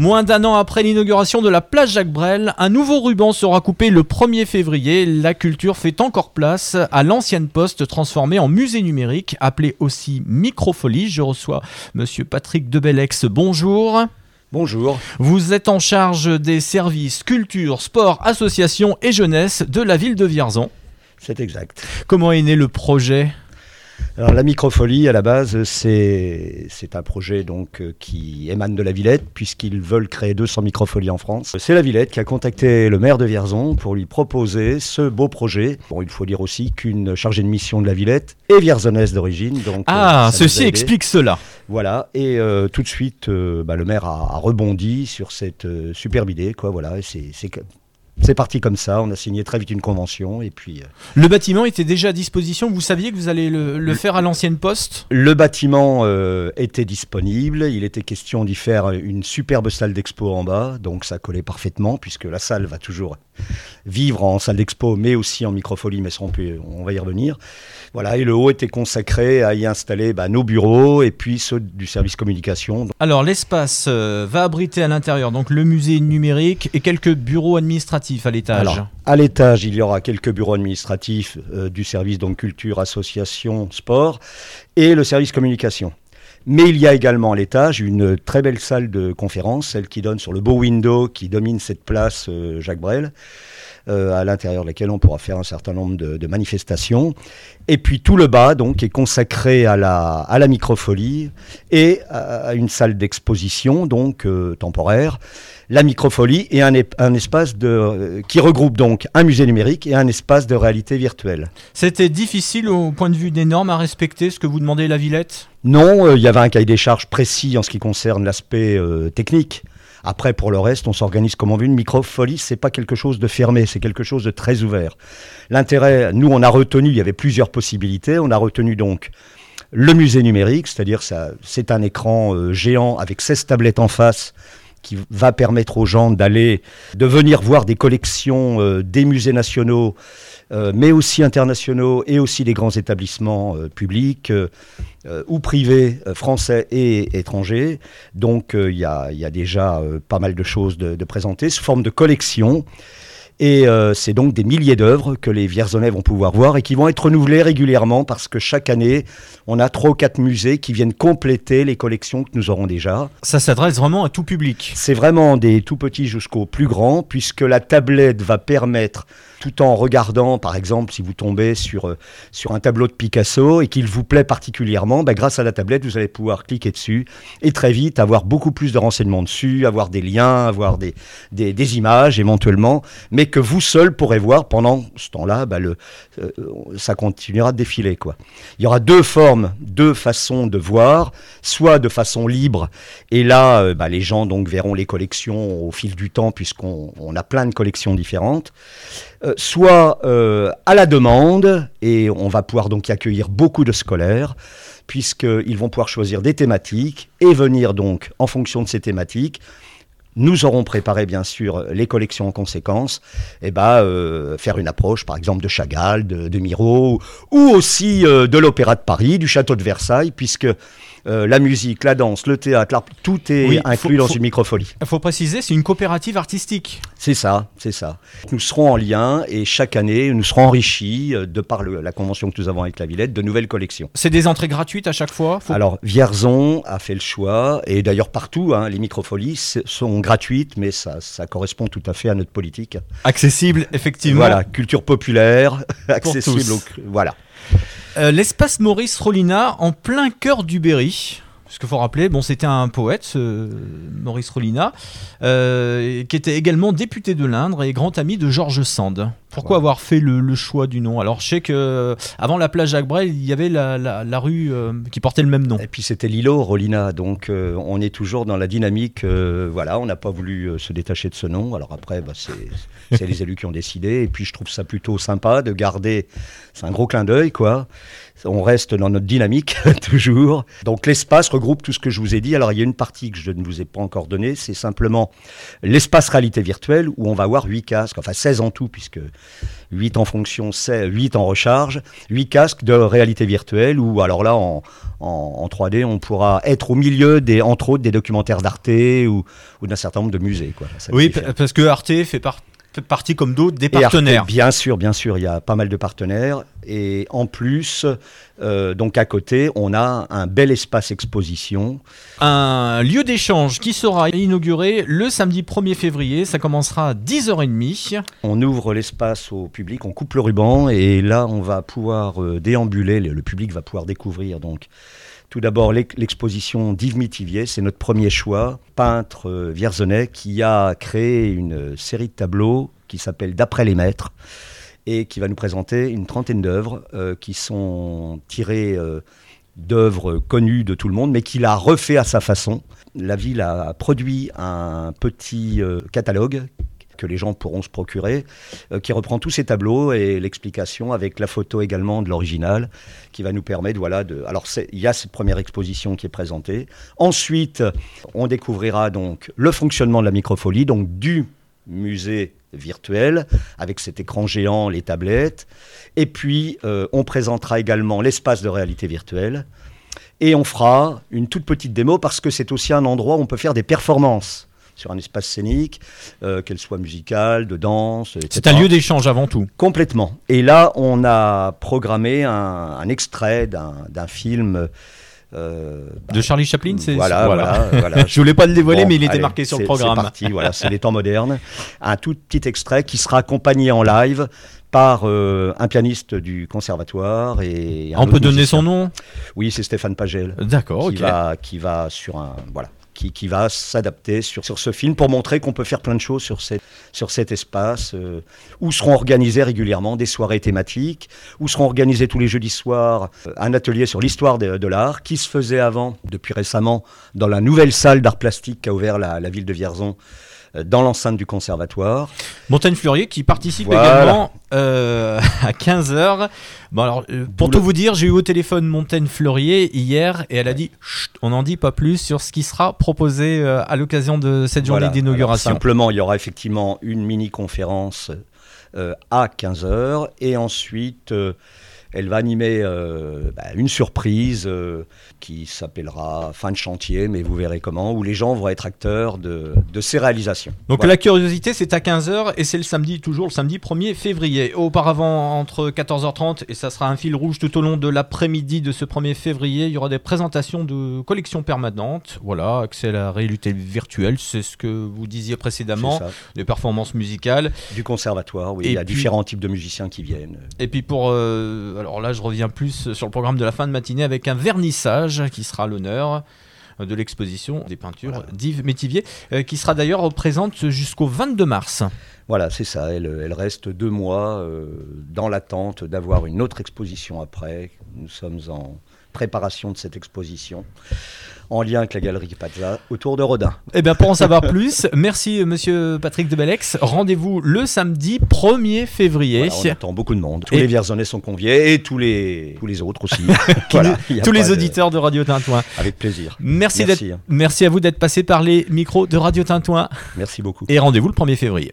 Moins d'un an après l'inauguration de la plage Jacques Brel, un nouveau ruban sera coupé le 1er février. La culture fait encore place à l'ancienne poste transformée en musée numérique, appelé aussi Microfolie. Je reçois monsieur Patrick Debellex. Bonjour. Bonjour. Vous êtes en charge des services culture, sport, association et jeunesse de la ville de Vierzon. C'est exact. Comment est né le projet? Alors la microfolie à la base c'est un projet donc euh, qui émane de la Villette puisqu'ils veulent créer 200 microfolies en France. C'est la Villette qui a contacté le maire de Vierzon pour lui proposer ce beau projet. Bon il faut dire aussi qu'une chargée de mission de la Villette est vierzonnaise d'origine donc Ah euh, ceci explique cela. Voilà et euh, tout de suite bah, le maire a, a, rebondi sur cette superbe idée quoi voilà c'est c'est parti comme ça, on a signé très vite une convention et puis... Euh, le bâtiment était déjà à disposition, vous saviez que vous allez le, faire à l'ancienne poste? Le bâtiment euh, était disponible, il était question d'y faire une superbe salle d'expo en bas, donc ça collait parfaitement puisque la salle va toujours vivre en salle d'expo mais aussi en microfolie, mais ça on, on va y revenir. Voilà, et le haut était consacré à y installer bah, nos bureaux et puis ceux du service communication. Alors l'espace euh, va abriter à l'intérieur donc le musée numérique et quelques bureaux administratifs à l'étage. à l'étage, il y aura quelques bureaux administratifs euh, du service donc culture, association, sport et le service communication. Mais il y a également à l'étage une très belle salle de conférence, celle qui donne sur le beau window qui domine cette place euh, Jacques Brel. Euh, à l'intérieur de laquelle on pourra faire un certain nombre de, manifestations. Et puis tout le bas donc est consacré à la, à la microfolie et à une salle d'exposition donc euh, temporaire la microfolie et un, un espace de, euh, qui regroupe donc un musée numérique et un espace de réalité virtuelle. C'était difficile au point de vue des normes à respecter ce que vous demandez la Villette? Non, il y avait un cahier des charges précis en ce qui concerne l'aspect technique. Après, pour le reste, on s'organise comme on veut. Une microfolie, c'est pas quelque chose de fermé, c'est quelque chose de très ouvert. L'intérêt, nous, on a retenu, il y avait plusieurs possibilités. On a retenu donc le musée numérique, c'est-à-dire ça, c'est un écran euh, géant avec 16 tablettes en face qui va permettre aux gens d'aller, de venir voir des collections euh, des musées nationaux, mais aussi internationaux et aussi des grands établissements euh, publics ou privés, français et étrangers. Donc il y, a, déjà pas mal de choses de, de présenter sous forme de collection. Et euh, c'est donc des milliers d'œuvres que les Vierzonais vont pouvoir voir et qui vont être renouvelées régulièrement parce que chaque année, on a trois ou quatre musées qui viennent compléter les collections que nous aurons déjà. Ça s'adresse vraiment à tout public. C'est vraiment des tout petits jusqu'aux plus grands puisque la tablette va permettre tout en regardant, par exemple, si vous tombez sur, euh, sur un tableau de Picasso et qu'il vous plaît particulièrement, bah, grâce à la tablette, vous allez pouvoir cliquer dessus et très vite avoir beaucoup plus de renseignements dessus, avoir des liens, avoir des, des, images éventuellement, mais que vous seul pourrez voir pendant ce temps-là, bah, euh, ça continuera de défiler. Quoi. Il y aura deux formes, deux façons de voir, soit de façon libre, et là, euh, bah, les gens donc verront les collections au fil du temps, puisqu'on on a plein de collections différentes. Soit euh, à la demande, et on va pouvoir donc y accueillir beaucoup de scolaires, puisqu'ils vont pouvoir choisir des thématiques et venir donc en fonction de ces thématiques. Nous aurons préparé bien sûr les collections en conséquence, et bah, euh, faire une approche par exemple de Chagall, de, de Miro, ou aussi de l'Opéra de Paris, du Château de Versailles, puisque euh, la musique, la danse, le théâtre, tout est inclus dans une microfolie. Il faut préciser, c'est une coopérative artistique. C'est ça, c'est ça. Nous serons en lien et chaque année, nous serons enrichis euh, de par la convention que nous avons avec la Villette de nouvelles collections. C'est des entrées gratuites à chaque fois Alors, Vierzon a fait le choix et d'ailleurs partout, hein, les microfolies sont gratuites, mais ça, ça correspond tout à fait à notre politique. Accessible, effectivement. Voilà, culture populaire, accessible. voilà. Euh, l'espace Maurice Rollina en plein cœur du Berry. Ce qu'il faut rappeler, bon, c'était un poète, Maurice Rollina, euh, qui était également député de l'Indre et grand ami de Georges Sand. Pourquoi avoir fait le, choix du nom? Alors, je sais que euh, avant la plage Jacques Brel, il y avait la, rue qui portait le même nom. Et puis c'était l'îlot Rollina, donc on est toujours dans la dynamique. voilà, on n'a pas voulu se détacher de ce nom. Alors après, bah, c'est les élus qui ont décidé. Et puis je trouve ça plutôt sympa de garder. C'est un gros clin d'œil, quoi on reste dans notre dynamique toujours. Donc l'espace regroupe tout ce que je vous ai dit. Alors il y a une partie que je ne vous ai pas encore donnée, c'est simplement l'espace réalité virtuelle où on va avoir 8 casques, enfin 16 en tout puisque 8 en fonction, 8 en recharge, 8 casques de réalité virtuelle où alors là en, en, 3D on pourra être au milieu des entre autres des documentaires d'Arte ou, ou d'un certain nombre de musées. Quoi. oui, parce que Arte fait partie comme d'autres des partenaires. bien sûr, bien sûr, il y a pas mal de partenaires. Et en plus, euh, donc à côté, on a un bel espace exposition. Un lieu d'échange qui sera inauguré le samedi 1er février. Ça commencera à 10h30. On ouvre l'espace au public, on coupe le ruban et là, on va pouvoir euh, déambuler. Le public va pouvoir découvrir donc tout d'abord, l'exposition d'Yves Mitivier, c'est notre premier choix, peintre euh, vierzonais qui a créé une série de tableaux qui s'appelle D'après les maîtres et qui va nous présenter une trentaine d'œuvres euh, qui sont tirées euh, d'œuvres connues de tout le monde, mais qu'il a refait à sa façon. La ville a produit un petit catalogue que les gens pourront se procurer, euh, qui reprend tous ces tableaux et l'explication avec la photo également de l'original, qui va nous permettre, voilà, de. Alors il y a cette première exposition qui est présentée. Ensuite, on découvrira donc le fonctionnement de la microfolie, donc du musée virtuel avec cet écran géant, les tablettes. Et puis, euh, on présentera également l'espace de réalité virtuelle. Et on fera une toute petite démo parce que c'est aussi un endroit où on peut faire des performances sur un espace scénique, euh, qu'elle soit musicale, de danse, etc. C'est un lieu d'échange avant tout. Complètement. Et là, on a programmé un, extrait d'un film. Euh, de Charlie Chaplin, c'est voilà, voilà. voilà, Je voulais pas le dévoiler, mais il était marqué sur le programme. C'est parti, voilà, c'est les temps modernes. Un tout petit extrait qui sera accompagné en live par euh, un pianiste du conservatoire et. On peut donner son nom? Oui, c'est Stéphane Pagel. D'accord. Va, qui va sur un voilà qui, va s'adapter sur, sur ce film pour montrer qu'on peut faire plein de choses sur, sur cet espace, euh, où seront organisées régulièrement des soirées thématiques, où seront organisés tous les jeudis soirs euh, un atelier sur l'histoire de, l'art, qui se faisait avant, depuis récemment, dans la nouvelle salle d'art plastique qu'a ouvert la, la ville de Vierzon dans l'enceinte du conservatoire. Montaigne Fleurier qui participe également euh, à 15h. Bon alors, euh, pour tout vous dire, j'ai eu au téléphone Montaigne Fleurier hier et elle a dit on n'en dit pas plus sur ce qui sera proposé à l'occasion de cette journée d'inauguration. Simplement, il y aura effectivement une mini-conférence à 15h et ensuite elle va animer euh, bah, une surprise euh, qui s'appellera Fin de chantier, mais vous verrez comment, où les gens vont être acteurs de, de ces réalisations. Donc la curiosité, c'est à 15h et c'est le samedi, toujours le samedi 1er février. Auparavant, entre 14h30, et ça sera un fil rouge tout au long de l'après-midi de ce 1er février, il y aura des présentations de collections permanentes. Voilà, accès à la réalité virtuelle, c'est ce que vous disiez précédemment, des performances musicales. Du conservatoire, oui, il y a différents types de musiciens qui viennent. Et puis pour... Euh, alors là, je reviens plus sur le programme de la fin de matinée avec un vernissage qui sera l'honneur de l'exposition des peintures d'Yves Métivier, euh, qui sera d'ailleurs présente jusqu'au 22 mars. Voilà, c'est ça. Elle, reste deux mois euh, dans l'attente d'avoir une autre exposition après. Nous sommes en préparation de cette exposition en lien avec la galerie Pazza autour de Rodin. Eh bien, pour en savoir plus, merci monsieur Patrick de Belex. Rendez-vous le samedi 1er février. on attend beaucoup de monde. Tous les Vierzonais sont conviés et tous les, tous les autres aussi. tous les auditeurs de... Radio Tintouin. Avec plaisir. Merci, merci. merci à vous d'être passé par les micros de Radio Tintouin. Merci beaucoup. Et rendez-vous le 1er février.